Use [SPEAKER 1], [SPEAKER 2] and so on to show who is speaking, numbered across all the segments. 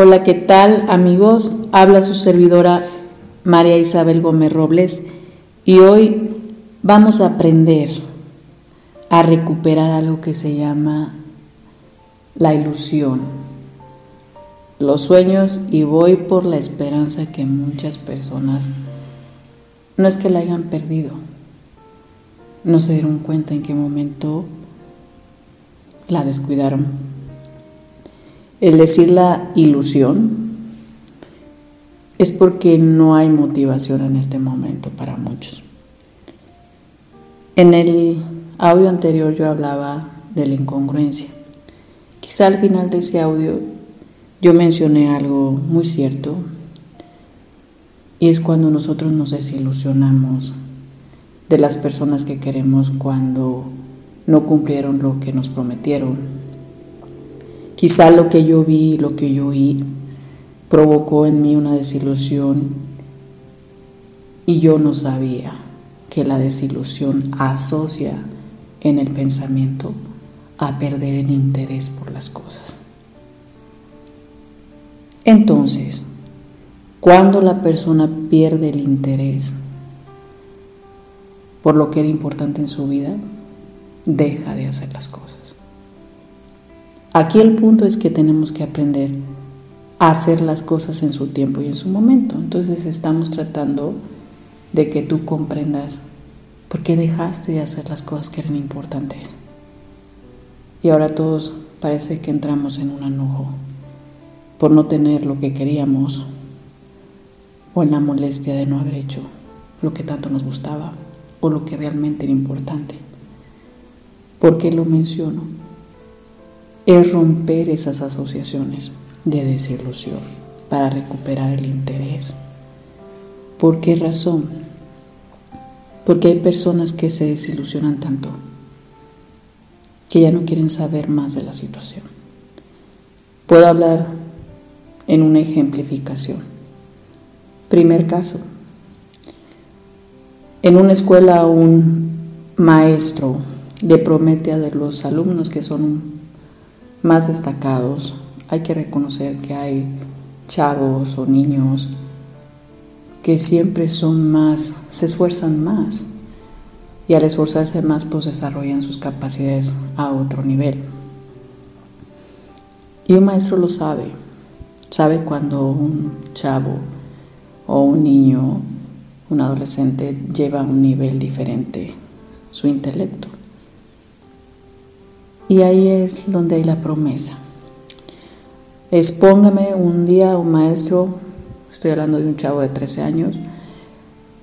[SPEAKER 1] Hola, ¿qué tal amigos? Habla su servidora María Isabel Gómez Robles y hoy vamos a aprender a recuperar algo que se llama la ilusión, los sueños y voy por la esperanza que muchas personas no es que la hayan perdido, no se dieron cuenta en qué momento la descuidaron el decir la ilusión es porque no hay motivación en este momento para muchos. En el audio anterior yo hablaba de la incongruencia. Quizá al final de ese audio yo mencioné algo muy cierto y es cuando nosotros nos desilusionamos de las personas que queremos cuando no cumplieron lo que nos prometieron Quizá lo que yo vi, lo que yo oí, provocó en mí una desilusión y yo no sabía que la desilusión asocia en el pensamiento a perder el interés por las cosas. Entonces, cuando la persona pierde el interés por lo que era importante en su vida, deja de hacer las cosas. Aquí el punto es que tenemos que aprender a hacer las cosas en su tiempo y en su momento. Entonces estamos tratando de que tú comprendas por qué dejaste de hacer las cosas que eran importantes. Y ahora todos parece que entramos en un enojo por no tener lo que queríamos o en la molestia de no haber hecho lo que tanto nos gustaba o lo que realmente era importante. ¿Por qué lo menciono? Es romper esas asociaciones de desilusión para recuperar el interés. ¿Por qué razón? Porque hay personas que se desilusionan tanto que ya no quieren saber más de la situación. Puedo hablar en una ejemplificación. Primer caso. En una escuela un maestro le promete a los alumnos que son un más destacados. Hay que reconocer que hay chavos o niños que siempre son más, se esfuerzan más y al esforzarse más pues desarrollan sus capacidades a otro nivel. Y un maestro lo sabe, sabe cuando un chavo o un niño, un adolescente lleva a un nivel diferente su intelecto. Y ahí es donde hay la promesa. Expóngame un día un maestro, estoy hablando de un chavo de 13 años,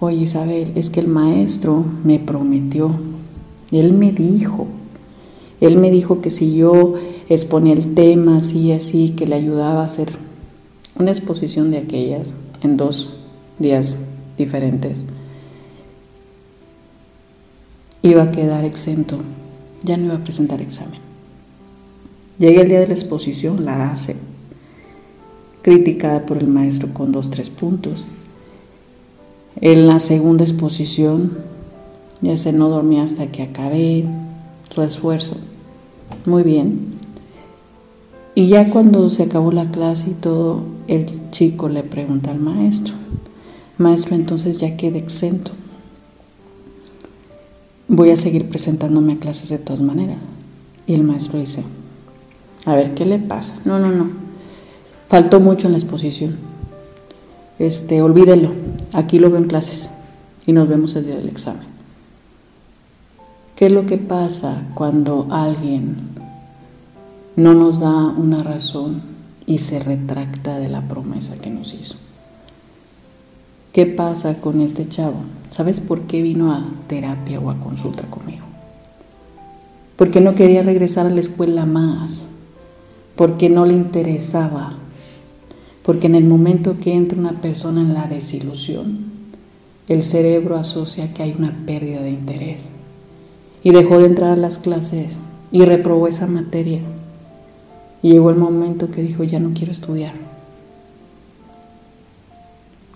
[SPEAKER 1] oye Isabel, es que el maestro me prometió, él me dijo, él me dijo que si yo exponía el tema así, así, que le ayudaba a hacer una exposición de aquellas en dos días diferentes, iba a quedar exento ya no iba a presentar examen. Llega el día de la exposición, la hace, criticada por el maestro con dos, tres puntos. En la segunda exposición ya se no dormía hasta que acabé su esfuerzo. Muy bien. Y ya cuando se acabó la clase y todo, el chico le pregunta al maestro, maestro, entonces ya queda exento voy a seguir presentándome a clases de todas maneras. Y el maestro dice, a ver, ¿qué le pasa? No, no, no. Faltó mucho en la exposición. Este, olvídelo. Aquí lo veo en clases y nos vemos el día del examen. ¿Qué es lo que pasa cuando alguien no nos da una razón y se retracta de la promesa que nos hizo? ¿Qué pasa con este chavo? ¿Sabes por qué vino a terapia o a consulta conmigo? Porque no quería regresar a la escuela más, porque no le interesaba, porque en el momento que entra una persona en la desilusión, el cerebro asocia que hay una pérdida de interés y dejó de entrar a las clases y reprobó esa materia. Y llegó el momento que dijo, ya no quiero estudiar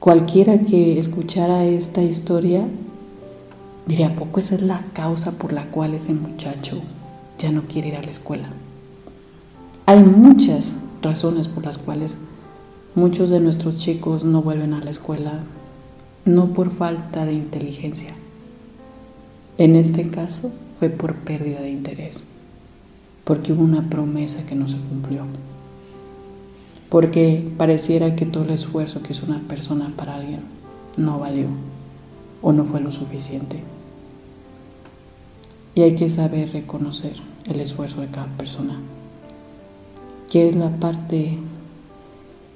[SPEAKER 1] Cualquiera que escuchara esta historia diría, ¿a poco esa es la causa por la cual ese muchacho ya no quiere ir a la escuela? Hay muchas razones por las cuales Muchos de nuestros chicos no vuelven a la escuela no por falta de inteligencia. En este caso fue por pérdida de interés, porque hubo una promesa que no se cumplió, porque pareciera que todo el esfuerzo que hizo una persona para alguien no valió o no fue lo suficiente. Y hay que saber reconocer el esfuerzo de cada persona, que es la parte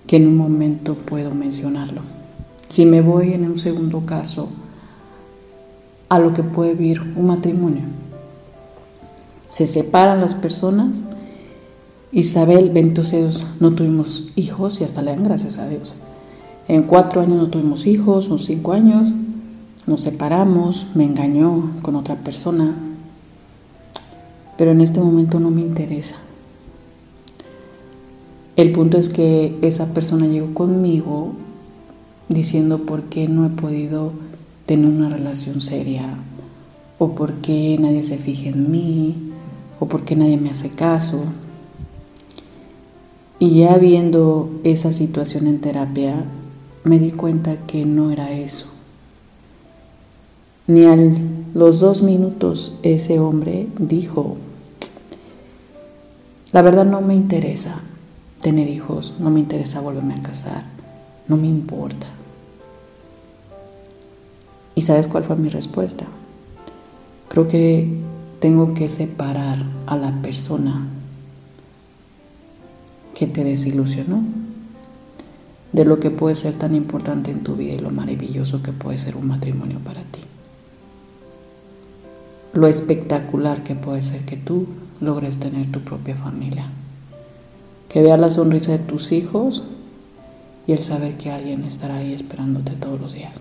[SPEAKER 1] que en un momento puedo mencionarlo. Si me voy en un segundo caso a lo que puede vivir un matrimonio, se separan las personas. Isabel, Dios, no tuvimos hijos y hasta le dan gracias a Dios. En cuatro años no tuvimos hijos, o cinco años, nos separamos, me engañó con otra persona, pero en este momento no me interesa. El punto es que esa persona llegó conmigo diciendo por qué no he podido tener una relación seria, o por qué nadie se fija en mí, o por qué nadie me hace caso. Y ya viendo esa situación en terapia, me di cuenta que no era eso. Ni a los dos minutos ese hombre dijo, la verdad no me interesa tener hijos, no me interesa volverme a casar, no me importa. ¿Y sabes cuál fue mi respuesta? Creo que tengo que separar a la persona que te desilusionó de lo que puede ser tan importante en tu vida y lo maravilloso que puede ser un matrimonio para ti. Lo espectacular que puede ser que tú logres tener tu propia familia. Que veas la sonrisa de tus hijos y el saber que alguien estará ahí esperándote todos los días.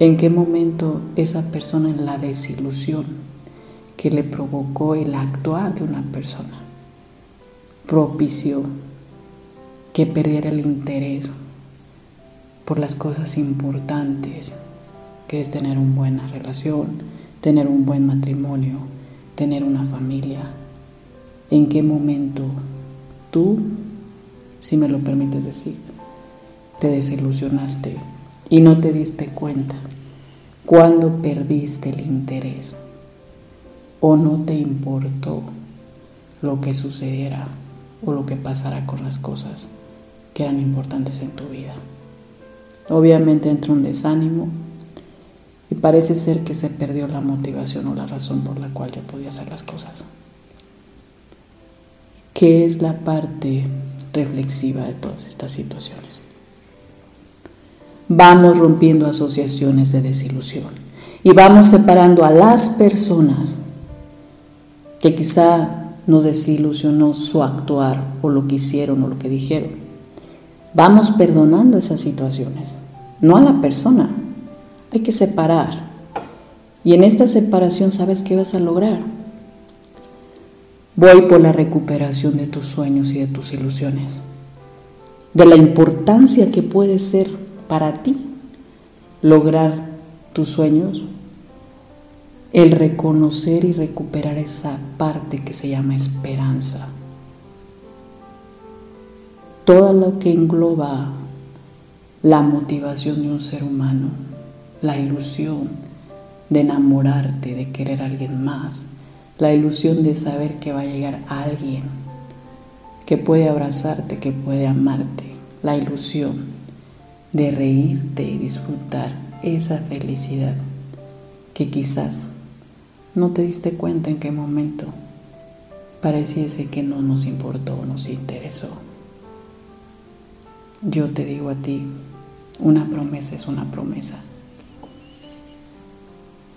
[SPEAKER 1] ¿En qué momento esa persona en la desilusión que le provocó el actuar de una persona propició que perdiera el interés por las cosas importantes que es tener una buena relación, tener un buen matrimonio, tener una familia. ¿En qué momento tú, si me lo permites decir, te desilusionaste y no te diste cuenta cuando perdiste el interés o no te importó lo que sucediera o lo que pasara con las cosas que eran importantes en tu vida. Obviamente entra un desánimo y parece ser que se perdió la motivación o la razón por la cual yo podía hacer las cosas. ¿Qué es la parte reflexiva de todas estas situaciones? Vamos rompiendo asociaciones de desilusión y vamos separando a las personas que quizá nos desilusionó su actuar o lo que hicieron o lo que dijeron. Vamos perdonando esas situaciones, no a la persona. Hay que separar. Y en esta separación, ¿sabes qué vas a lograr? Voy por la recuperación de tus sueños y de tus ilusiones, de la importancia que puede ser para ti lograr tus sueños, el reconocer y recuperar esa parte que se llama esperanza. Todo lo que engloba la motivación de un ser humano, la ilusión de enamorarte, de querer a alguien más, la ilusión de saber que va a llegar alguien que puede abrazarte, que puede amarte, la ilusión de reírte y disfrutar esa felicidad que quizás no te diste cuenta en qué momento pareciese que no nos importó nos interesó. Yo te digo a ti, una promesa es una promesa.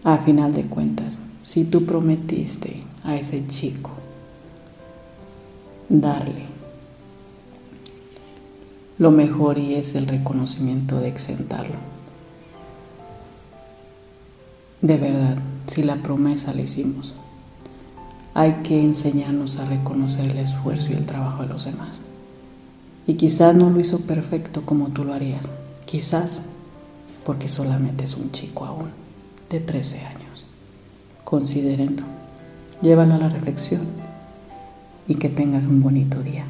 [SPEAKER 1] A final de cuentas, si tú prometiste a ese chico darle lo mejor y es el reconocimiento de exentarlo. De verdad, si la promesa la hicimos, hay que enseñarnos a reconocer el esfuerzo y el trabajo de los demás. Y quizás no lo hizo perfecto como tú lo harías, quizás porque solamente es un chico aún de 13 años. Considérenlo, llévalo a la reflexión y que tengas un bonito día.